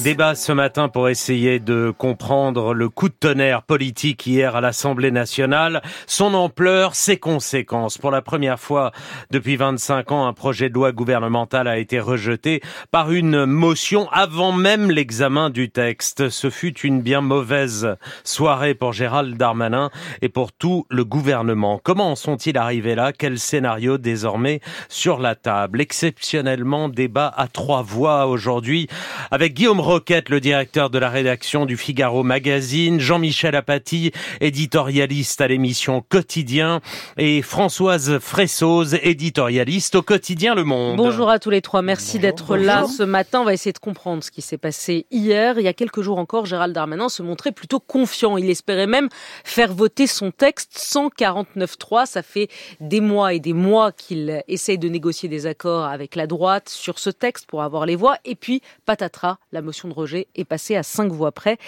Débat ce matin pour essayer de comprendre le coup de tonnerre politique hier à l'Assemblée nationale, son ampleur, ses conséquences. Pour la première fois depuis 25 ans, un projet de loi gouvernemental a été rejeté par une motion avant même l'examen du texte. Ce fut une bien mauvaise soirée pour Gérald Darmanin et pour tout le gouvernement. Comment en sont-ils arrivés là? Quel scénario désormais sur la table? Exceptionnellement, débat à trois voix aujourd'hui avec Guillaume Roquette, le directeur de la rédaction du Figaro Magazine, Jean-Michel Apathy, éditorialiste à l'émission Quotidien, et Françoise Fressoz, éditorialiste au quotidien Le Monde. Bonjour à tous les trois, merci d'être là ce matin. On va essayer de comprendre ce qui s'est passé hier. Il y a quelques jours encore, Gérald Darmanin se montrait plutôt confiant. Il espérait même faire voter son texte 149.3. Ça fait des mois et des mois qu'il essaye de négocier des accords avec la droite sur ce texte pour avoir les voix. Et puis, patatras, la motion de rejet est passée à cinq voix près.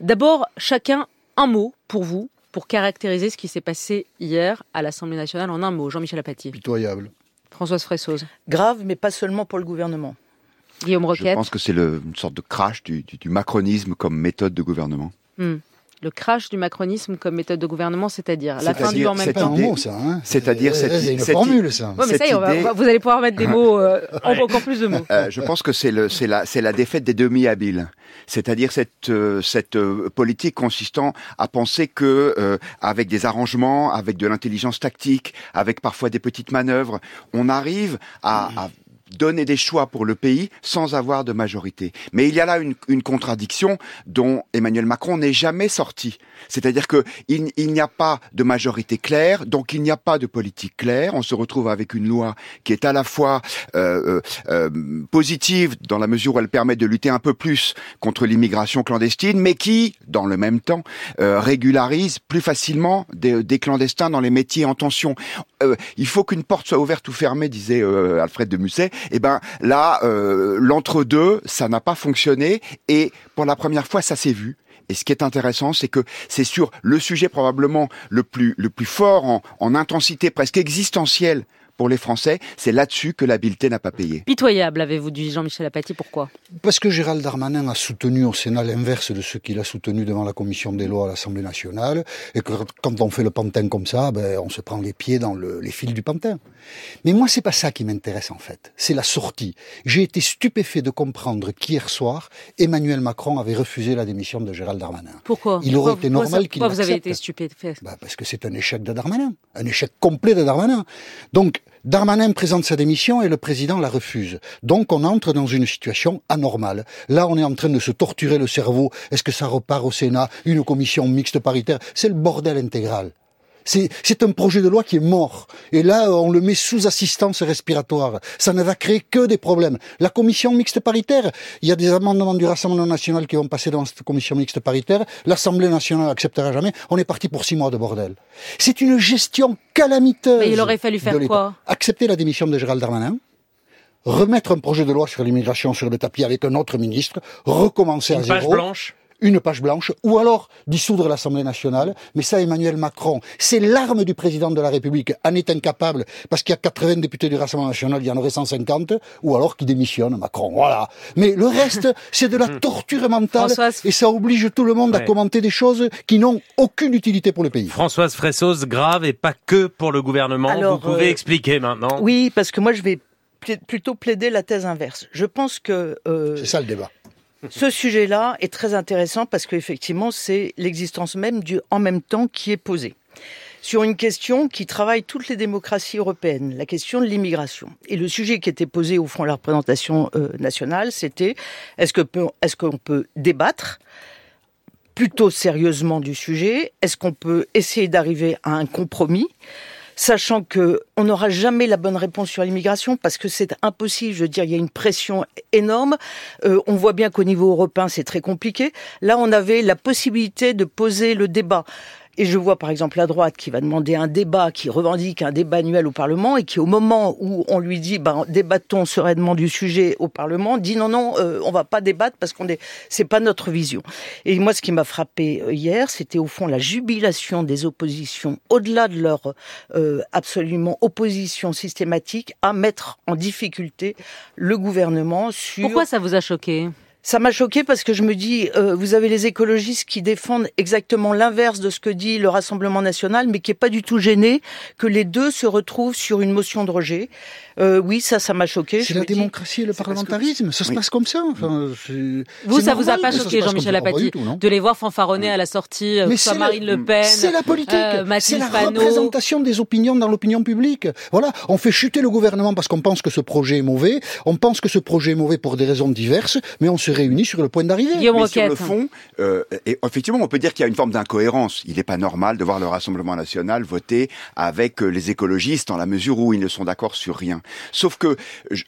D'abord, chacun un mot pour vous, pour caractériser ce qui s'est passé hier à l'Assemblée nationale en un mot. Jean-Michel Apathy. Pitoyable. Françoise Fressoz. Grave, mais pas seulement pour le gouvernement. Guillaume Roquette. Je pense que c'est une sorte de crash du, du, du, macronisme comme méthode de gouvernement. Hmm le crash du macronisme comme méthode de gouvernement, c'est-à-dire la fin du en même temps. C'est un mot, ça. Hein c'est-à-dire cette, une formule, ça. Ouais, mais ça y est, idée... vous allez pouvoir mettre des mots, euh, ouais. encore plus de mots. Euh, je pense que c'est le, c'est la, c'est la défaite des demi-habiles. C'est-à-dire cette, euh, cette politique consistant à penser que, euh, avec des arrangements, avec de l'intelligence tactique, avec parfois des petites manœuvres, on arrive à, à donner des choix pour le pays sans avoir de majorité. Mais il y a là une, une contradiction dont Emmanuel Macron n'est jamais sorti. C'est-à-dire que il, il n'y a pas de majorité claire, donc il n'y a pas de politique claire. On se retrouve avec une loi qui est à la fois euh, euh, positive dans la mesure où elle permet de lutter un peu plus contre l'immigration clandestine, mais qui, dans le même temps, euh, régularise plus facilement des, des, clandestins dans les métiers en tension. Euh, il faut qu'une porte soit ouverte ou fermée, disait euh, Alfred de Musset. Et ben là, euh, l'entre-deux, ça n'a pas fonctionné. Et pour la première fois, ça s'est vu. Et ce qui est intéressant, c'est que c'est sur le sujet probablement le plus, le plus fort en, en intensité presque existentielle pour les Français, c'est là-dessus que l'habileté n'a pas payé. Pitoyable, avez-vous dit Jean-Michel Apathy, pourquoi? Parce que Gérald Darmanin a soutenu au Sénat l'inverse de ce qu'il a soutenu devant la commission des lois à l'Assemblée nationale, et que quand on fait le pantin comme ça, ben, on se prend les pieds dans le, les fils du pantin. Mais moi, c'est pas ça qui m'intéresse en fait, c'est la sortie. J'ai été stupéfait de comprendre qu'hier soir, Emmanuel Macron avait refusé la démission de Gérald Darmanin. Pourquoi? Il aurait été normal qu'il Pourquoi vous avez été stupéfait? Ben, Parce que c'est un échec de Darmanin, un échec complet de Darmanin. Donc, Darmanin présente sa démission et le président la refuse. Donc on entre dans une situation anormale. Là, on est en train de se torturer le cerveau. Est-ce que ça repart au Sénat Une commission mixte paritaire? C'est le bordel intégral. C'est un projet de loi qui est mort. Et là, on le met sous assistance respiratoire. Ça ne va créer que des problèmes. La commission mixte paritaire, il y a des amendements du Rassemblement national qui vont passer dans cette commission mixte paritaire. L'Assemblée nationale n'acceptera jamais. On est parti pour six mois de bordel. C'est une gestion calamiteuse. Mais il aurait fallu faire quoi? Accepter la démission de Gérald Darmanin remettre un projet de loi sur l'immigration sur le tapis avec un autre ministre, recommencer Une à zéro. page blanche une page blanche, ou alors dissoudre l'Assemblée nationale. Mais ça, Emmanuel Macron, c'est l'arme du président de la République, en est incapable, parce qu'il y a 80 députés du Rassemblement national, il y en aurait 150, ou alors qui démissionne, Macron, voilà. Mais le reste, c'est de la torture mentale, Françoise... et ça oblige tout le monde ouais. à commenter des choses qui n'ont aucune utilité pour le pays. Françoise Fressos, grave, et pas que pour le gouvernement. Alors, Vous pouvez euh, expliquer maintenant. Oui, parce que moi, je vais plutôt plaider la thèse inverse. Je pense que... Euh, c'est ça le débat. Ce sujet-là est très intéressant parce qu'effectivement, c'est l'existence même du en même temps qui est posée. Sur une question qui travaille toutes les démocraties européennes, la question de l'immigration. Et le sujet qui était posé au fond de la représentation euh, nationale, c'était est-ce qu'on peut débattre plutôt sérieusement du sujet? Est-ce qu'on peut essayer d'arriver à un compromis? Sachant que on n'aura jamais la bonne réponse sur l'immigration parce que c'est impossible. Je veux dire, il y a une pression énorme. Euh, on voit bien qu'au niveau européen, c'est très compliqué. Là, on avait la possibilité de poser le débat. Et je vois par exemple la droite qui va demander un débat, qui revendique un débat annuel au Parlement et qui au moment où on lui dit ben, débattons sereinement du sujet au Parlement, dit non non euh, on va pas débattre parce qu'on est c'est pas notre vision. Et moi ce qui m'a frappé hier, c'était au fond la jubilation des oppositions au-delà de leur euh, absolument opposition systématique à mettre en difficulté le gouvernement sur Pourquoi ça vous a choqué? Ça m'a choqué parce que je me dis, euh, vous avez les écologistes qui défendent exactement l'inverse de ce que dit le Rassemblement national, mais qui est pas du tout gêné que les deux se retrouvent sur une motion de rejet. Euh, oui, ça, ça m'a choqué. C'est la démocratie et le parlementarisme. Ça se passe comme ça. Enfin, vous, ça vous a pas choqué, Jean-Michel Apathy, de les voir fanfaronner à la sortie, euh, soit Marine Le Pen, c'est la politique, euh, c'est la représentation des opinions dans l'opinion publique. Voilà, on fait chuter le gouvernement parce qu'on pense que ce projet est mauvais, on pense que ce projet est mauvais pour des raisons diverses, mais on se réunit sur le point d'arrivée. Mais sur le fond, euh, et effectivement, on peut dire qu'il y a une forme d'incohérence. Il n'est pas normal de voir le Rassemblement national voter avec euh, les écologistes dans la mesure où ils ne sont d'accord sur rien. Sauf que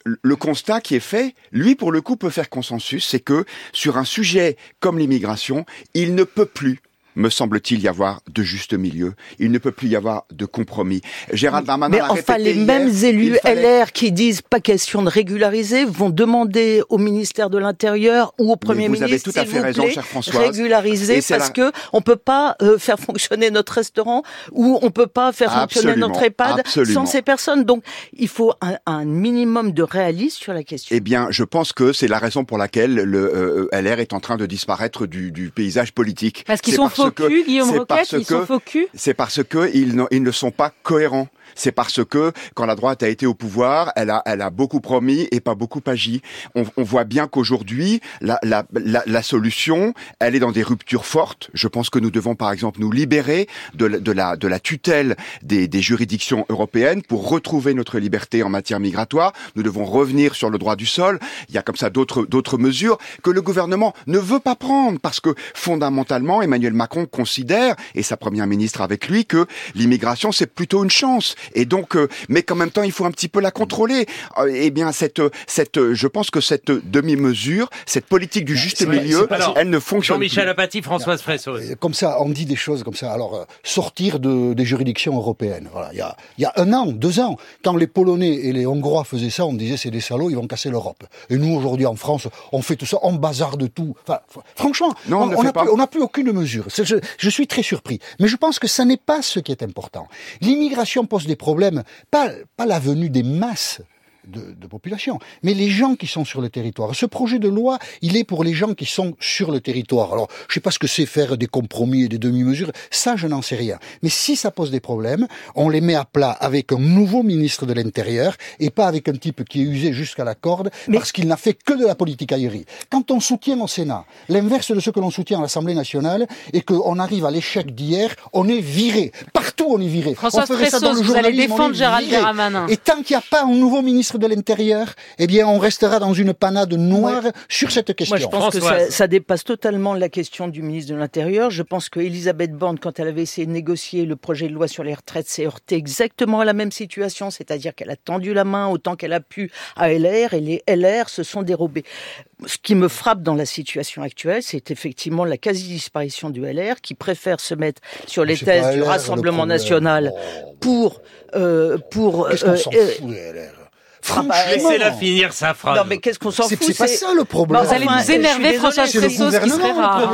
le constat qui est fait, lui pour le coup peut faire consensus, c'est que sur un sujet comme l'immigration, il ne peut plus me semble-t-il, y avoir de juste milieu. Il ne peut plus y avoir de compromis. Gérald Darmanin Mais enfin, les mêmes élus LR qui disent pas question de régulariser vont demander au ministère de l'Intérieur ou au Premier ministre, vous avez tout à fait raison, chère Françoise, régulariser parce que on peut pas euh, faire fonctionner notre restaurant ou on peut pas faire fonctionner notre EHPAD sans ces personnes. Donc, il faut un, minimum de réalisme sur la question. Eh bien, je pense que c'est la raison pour laquelle le euh, LR est en train de disparaître du, du paysage politique. Parce qu'ils sont Guillaume Roquette, ils sont faux C'est parce que ils, ne sont pas cohérents c'est parce que quand la droite a été au pouvoir, elle a, elle a beaucoup promis et pas beaucoup agi. On, on voit bien qu'aujourd'hui, la, la, la, la, solution, elle est dans des ruptures fortes. Je pense que nous devons, par exemple, nous libérer de, de la, de la tutelle des, des juridictions européennes pour retrouver notre liberté en matière migratoire. Nous devons revenir sur le droit du sol. Il y a comme ça d'autres, d'autres mesures que le gouvernement ne veut pas prendre parce que fondamentalement, Emmanuel Macron considère, et sa première ministre avec lui, que l'immigration, c'est plutôt une chance. Et donc, euh, mais qu'en même temps, il faut un petit peu la contrôler. Euh, eh bien, cette, cette, je pense que cette demi-mesure, cette politique du juste milieu, elle ne fonctionne Jean-Michel Apathy, Françoise Fresso. Euh, comme ça, on dit des choses comme ça. Alors, sortir de, des juridictions européennes. Voilà, il y a, il y a un an, deux ans, quand les Polonais et les Hongrois faisaient ça, on disait c'est des salauds, ils vont casser l'Europe. Et nous, aujourd'hui, en France, on fait tout ça, on bazarde tout. Enfin, franchement, on n'a plus, plus, aucune mesure. Je, je suis très surpris. Mais je pense que ça n'est pas ce qui est important. L'immigration pose des problème, pas, pas la venue des masses de, population, mais les gens qui sont sur le territoire. Ce projet de loi, il est pour les gens qui sont sur le territoire. Alors, je sais pas ce que c'est faire des compromis et des demi-mesures, ça je n'en sais rien. Mais si ça pose des problèmes, on les met à plat avec un nouveau ministre de l'Intérieur et pas avec un type qui est usé jusqu'à la corde parce qu'il n'a fait que de la politique aérie. Quand on soutient au Sénat l'inverse de ce que l'on soutient à l'Assemblée nationale et qu'on arrive à l'échec d'hier, on est viré. Partout on est viré. François on ferait ça dans le vous allez défendre Gérald Darmanin. Et tant qu'il n'y a pas un nouveau ministre de l'Intérieur, eh bien, on restera dans une panade noire sur cette question. Moi, je pense que ça, dépasse totalement la question du ministre de l'Intérieur. Je pense que Elisabeth Borne, quand elle avait essayé de négocier le projet de loi sur les retraites, s'est heurtée exactement à la même situation, c'est-à-dire qu'elle a tendu la main autant qu'elle a pu à LR et les LR se sont dérobés. Ce qui me frappe dans la situation actuelle, c'est effectivement la quasi-disparition du LR qui préfère se mettre sur les thèses du Rassemblement national oh. pour euh, pour euh, euh, LR Laissez-la finir sa phrase. Non, mais qu'est-ce qu'on s'en fout C'est pas ça le problème. vous allez nous énerver, François Fressos, ce qui serait rare.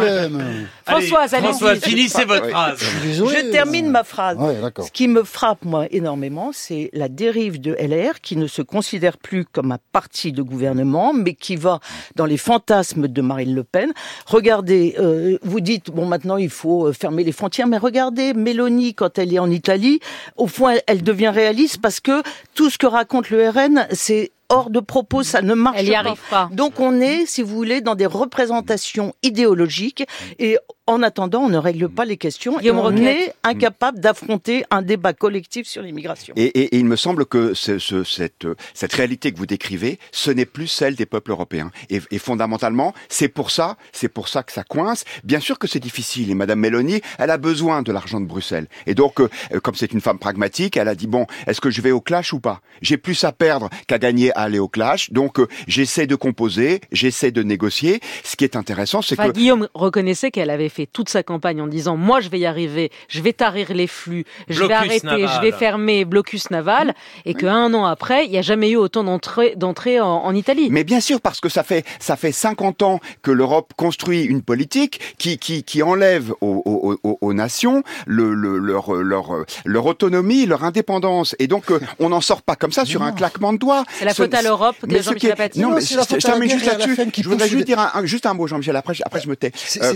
Françoise, allez François, finissez votre phrase. Je termine ma phrase. Ce qui me frappe, moi, énormément, c'est la dérive de LR qui ne se considère plus comme un parti de gouvernement, mais qui va dans les fantasmes de Marine Le Pen. Regardez, euh, vous dites, bon, maintenant, il faut euh, fermer les frontières, mais regardez, Mélanie, quand elle est en Italie, au fond, elle devient réaliste parce que tout ce que raconte le RN, c'est hors de propos, ça ne marche pas. Donc on est, si vous voulez, dans des représentations idéologiques et en attendant, on ne règle pas les questions et on est incapable d'affronter un débat collectif sur l'immigration. Et, il me semble que ce, cette, cette réalité que vous décrivez, ce n'est plus celle des peuples européens. Et, fondamentalement, c'est pour ça, c'est pour ça que ça coince. Bien sûr que c'est difficile. Et Madame Mélanie, elle a besoin de l'argent de Bruxelles. Et donc, euh, comme c'est une femme pragmatique, elle a dit bon, est-ce que je vais au clash ou pas? J'ai plus à perdre qu'à gagner à aller au clash. Donc, euh, j'essaie de composer, j'essaie de négocier. Ce qui est intéressant, c'est que Guillaume reconnaissait qu'elle avait fait toute sa campagne en disant moi je vais y arriver, je vais tarir les flux, je vais arrêter, je vais fermer blocus naval, et qu'un an après, il n'y a jamais eu autant d'entrées d'entrée en, en, Italie. Mais bien sûr, parce que ça fait ça fait 50 ans que l'Europe construit une politique qui qui, qui enlève aux, aux, aux nations le, le, leur, leur leur autonomie, leur indépendance, et donc euh, on n'en sort pas comme ça sur un claquement de doigts. C'est la faute à l'Europe de Jean-Michel Non, mais je termine juste là-dessus. Je voudrais juste dire un, juste un mot, Jean-Michel. Après, après je me tais. Euh,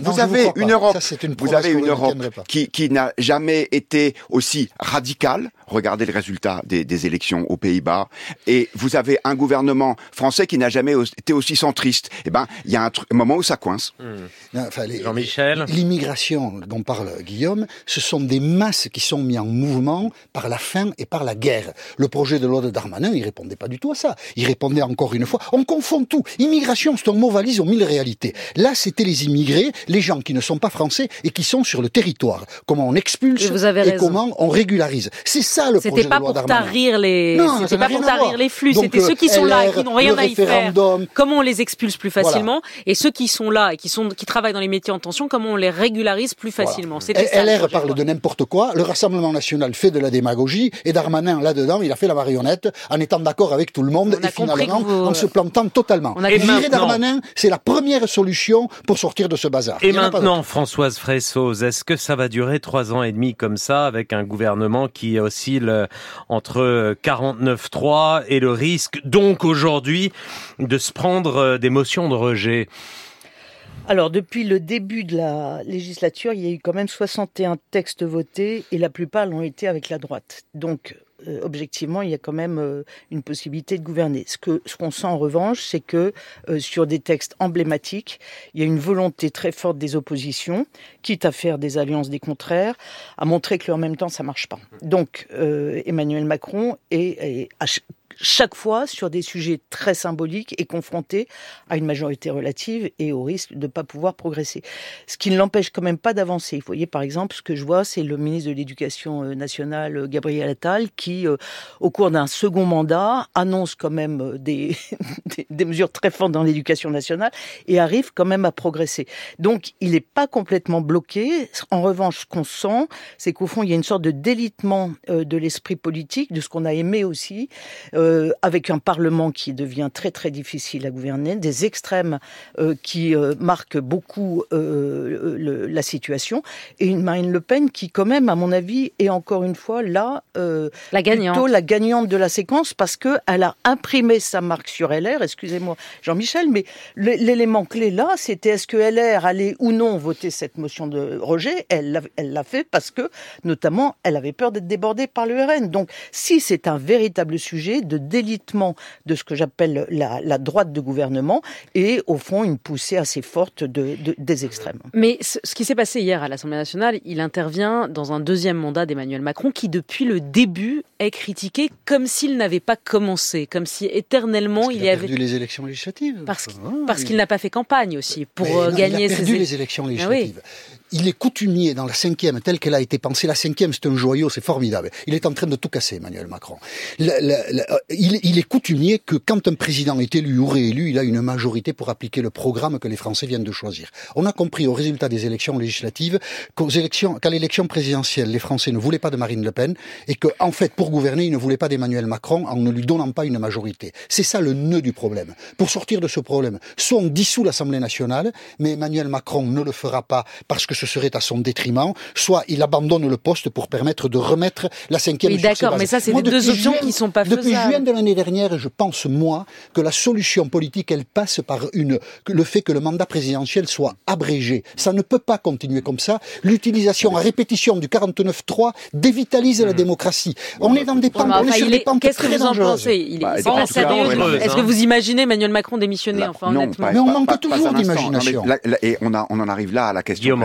vous avez une Europe, vous avez une Europe qui, qui n'a jamais été aussi radicale. Regardez le résultat des, des élections aux Pays-Bas. Et vous avez un gouvernement français qui n'a jamais été aussi centriste. Eh ben, il y a un, un, moment où ça coince. Mmh. Enfin, Jean-Michel. L'immigration dont parle Guillaume, ce sont des masses qui sont mises en mouvement par la faim et par la guerre. Le projet de loi de Darmanin, il répondait pas du tout à ça. Il répondait encore une fois, on confond tout. Immigration, c'est un mot valise aux mille réalités. Là, c'était les immigrés, les gens qui ne sont pas français et qui sont sur le territoire. Comment on expulse et, et comment on régularise. C'est ça le projet de loi Darmanin. C'était pas pour tarir les, pas pour tarir les flux. C'était ceux qui sont là et qui n'ont rien à y faire. Comment on les expulse plus facilement et ceux qui sont là et qui sont qui travaillent dans les métiers en tension, comment on les régularise plus facilement? Voilà. LR parle de n'importe quoi. Le Rassemblement national fait de la démagogie et Darmanin là-dedans, il a fait la marionnette en étant d'accord avec tout le monde et finalement en se plantant totalement. On a et Darmanin, c'est la première solution pour sortir de ce bazar. Et maintenant, Françoise Fressoz, est-ce que ça va durer trois ans et demi comme ça avec un gouvernement qui oscille entre 49-3 et le risque donc aujourd'hui de se prendre des motions de rejet? Alors, depuis le début de la législature, il y a eu quand même 61 textes votés et la plupart l'ont été avec la droite. Donc, euh, objectivement, il y a quand même euh, une possibilité de gouverner. Ce que ce qu'on sent en revanche, c'est que euh, sur des textes emblématiques, il y a une volonté très forte des oppositions, quitte à faire des alliances des contraires, à montrer que en même temps ça marche pas. Donc Emmanuel Macron est, est chaque fois sur des sujets très symboliques et confronté à une majorité relative et au risque de ne pas pouvoir progresser. Ce qui ne l'empêche quand même pas d'avancer. Vous voyez, par exemple, ce que je vois, c'est le ministre de l'Éducation euh, nationale, euh, Gabriel Attal, qui, euh, au cours d'un second mandat, annonce quand même des, des, mesures très fortes dans l'éducation nationale et arrive quand même à progresser. Donc, il n'est pas complètement bloqué. En revanche, ce qu'on sent, c'est qu'au fond, il y a une sorte de délitement de l'esprit politique, de ce qu'on a aimé aussi. Avec un Parlement qui devient très très difficile à gouverner, des extrêmes euh, qui euh, marquent beaucoup le, la situation, et une Marine Le Pen qui, quand même, à mon avis, est encore une fois là, la gagnante. plutôt la gagnante de la séquence parce que elle a imprimé sa marque sur LR. Excusez-moi, Jean-Michel, mais l'élément clé là, c'était est-ce que LR allait ou non voter cette motion de rejet? Elle l'a fait parce que, notamment, elle avait peur d'être débordée par le RN. Donc, si c'est un véritable sujet de délitement de ce que j'appelle la, droite de gouvernement et au fond une poussée assez forte de, des extrêmes. Mais ce qui s'est passé hier à l'Assemblée nationale, il intervient dans un deuxième mandat d'Emmanuel Macron qui depuis le début est critiqué comme s'il n'avait pas commencé, comme si éternellement il, y avait perdu les élections législatives. Parce, parce qu'il n'a pas fait campagne aussi pour euh, gagner. Il a perdu les élections ah législatives il est coutumier dans la cinquième telle qu'elle a été pensée. La cinquième, c'est un joyau, c'est formidable. Il est en train de tout casser, Emmanuel Macron. Il, il, est coutumier que quand un président est élu ou réélu, il a une majorité pour appliquer le programme que les Français viennent de choisir. On a compris au résultat des élections législatives qu'aux élections, qu'à l'élection présidentielle, les Français ne voulaient pas de Marine Le Pen et que, en fait, pour gouverner, ils ne voulaient pas d'Emmanuel Macron en ne lui donnant pas une majorité. C'est ça le nœud du problème. Pour sortir de ce problème, soit on dissout l'Assemblée nationale, mais Emmanuel Macron ne le fera pas parce que ce serait à son détriment, soit il abandonne le poste pour permettre de remettre la cinquième oui, d'accord, mais ça, c'est les deux options qui sont pas Depuis juin de l'année dernière, je pense, moi, que la solution politique, elle passe par une, le fait que le mandat présidentiel soit abrégé. Ça ne peut pas continuer comme ça. L'utilisation à répétition du 49-3 dévitalise la hmm. démocratie. On est dans des pentes, on est sur des pentes très dangereuses. Il est, pas sérieux. Est-ce que vous imaginez Emmanuel Macron démissionner, enfin, non, honnêtement? mais on manque toujours d'imagination. Et on, a, on en arrive là à la question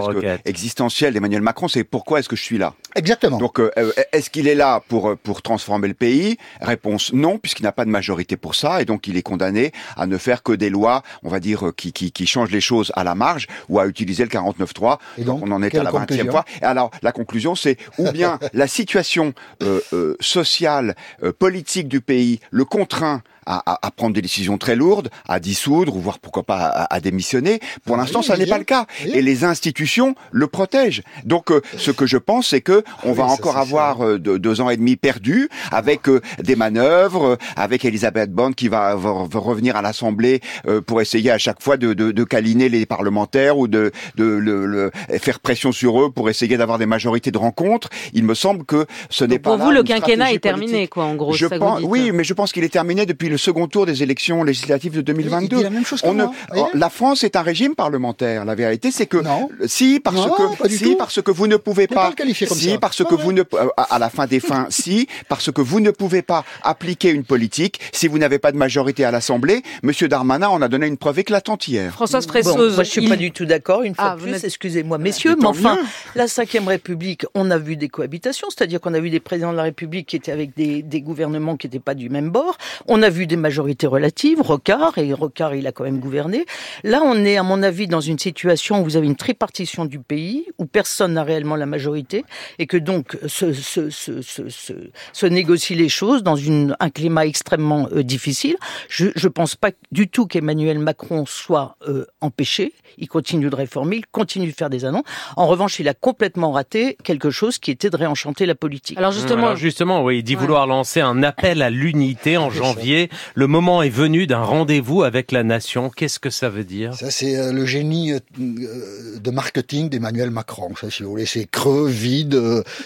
existentielle d'Emmanuel Macron, c'est pourquoi est-ce que je suis là? Exactement. Donc, euh, euh, est-ce qu'il est là pour euh, pour transformer le pays? Réponse non, puisqu'il n'a pas de majorité pour ça, et donc il est condamné à ne faire que des lois, on va dire, qui qui, qui changent les choses à la marge, ou à utiliser le 49.3. Et donc, on en est à la 20e fois. Et alors, la conclusion, c'est ou bien la situation euh, sociale, politique du pays le contraint à, à, prendre des décisions très lourdes, à dissoudre ou voire pourquoi pas à, à démissionner. Pour l'instant, ça n'est pas le cas. Et les institutions le protègent. Donc, euh, ce que je pense, c'est que on va encore avoir euh, deux ans et demi perdus avec euh, des manœuvres, avec Elisabeth Borne qui va, revenir à l'Assemblée pour essayer à chaque fois de, de, de câliner les parlementaires ou de, de le, faire pression sur eux pour essayer d'avoir des majorités de rencontres. Il me semble que ce n'est pas pour vous le quinquennat est terminé, quoi, en gros. Je pense, oui, mais je pense qu'il est terminé depuis le second tour des élections législatives de 2022. la même chose on ne, la France est un régime parlementaire. La vérité, c'est que non. si parce que si parce que vous ne pouvez pas, si parce que vous ne à la fin des fins, si parce que vous ne pouvez pas appliquer une politique, si vous n'avez pas de majorité à l'Assemblée, Monsieur Darmanin en a donné une preuve éclatante hier. Françoise Fressoz, moi je suis pas du tout d'accord. Une fois ah, de plus, excusez-moi, messieurs, mais enfin, la Ve République, on a vu des cohabitations, c'est-à-dire qu'on a vu des présidents de la République qui étaient avec des, des gouvernements qui n'étaient pas du même bord. On a vu des majorités relatives, Rocard, et Rocard, il a quand même gouverné. Là, on est, à mon avis, dans une situation où vous avez une tripartition du pays, où personne n'a réellement la majorité, et que donc se, se, se, se, se négocient les choses dans une, un climat extrêmement euh, difficile. Je ne pense pas du tout qu'Emmanuel Macron soit euh, empêché. Il continue de réformer, il continue de faire des annonces. En revanche, il a complètement raté quelque chose qui était de réenchanter la politique. Alors justement, justement, oui, il dit vouloir lancer un appel à l'unité en janvier. Le moment est venu d'un rendez-vous avec la nation. Qu'est-ce que ça veut dire? Ça, c'est euh, le génie euh, euh, de marketing d'Emmanuel Macron. Ça, si vous voulez, c'est creux, vide,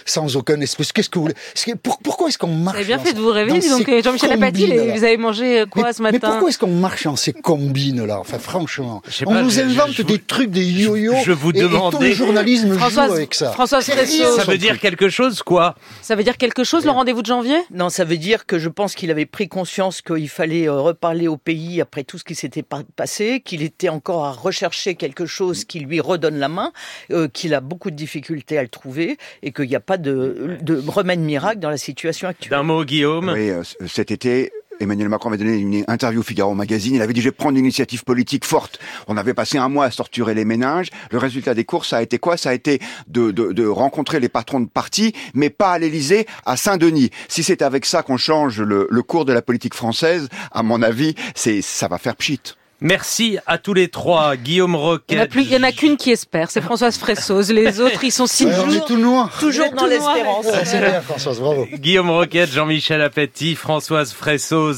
sans aucun espèce. Qu'est-ce que vous voulez? Pourquoi est-ce qu'on marche Vous avez bien fait de vous réveiller. Donc Jean-Michel Apathy, vous avez mangé quoi ce matin Mais pourquoi est-ce qu'on marche en ces combines là Enfin, franchement, on nous invente des trucs, des yo-yo. Je vous demande. Et, tout le journalisme joue avec ça. François ça veut dire quelque chose, quoi? Ça veut dire quelque chose, le rendez-vous de janvier? Non, ça veut dire que je pense qu'il avait pris conscience qu'il fallait euh, reparler au pays après tout ce qui s'était passé, qu'il était encore à rechercher quelque chose qui lui redonne la main, euh, qu'il a beaucoup de difficultés à le trouver et qu'il n'y a pas de, de remède miracle dans la situation actuelle. D'un mot, Guillaume Oui, euh, cet été, Emmanuel Macron avait donné une interview au Figaro Magazine. Il avait dit, je vais prendre une initiative politique forte. On avait passé un mois à torturer les ménages. Le résultat des courses, ça a été quoi? Ça a été de, de, de, rencontrer les patrons de parti, mais pas à l'Élysée, à Saint-Denis. Si c'est avec ça qu'on change le, le, cours de la politique française, à mon avis, c'est ça va faire pchit. Merci à tous les trois. Guillaume Roquet. Il n'y en a, qu'une qui espère, c'est Françoise Fressoz. Les autres, ils sont si toujours, tout noir. toujours dans l'espérance. C'est bien, Françoise, bravo. Guillaume Roquette, Jean-Michel Appetit, Françoise Fressoz.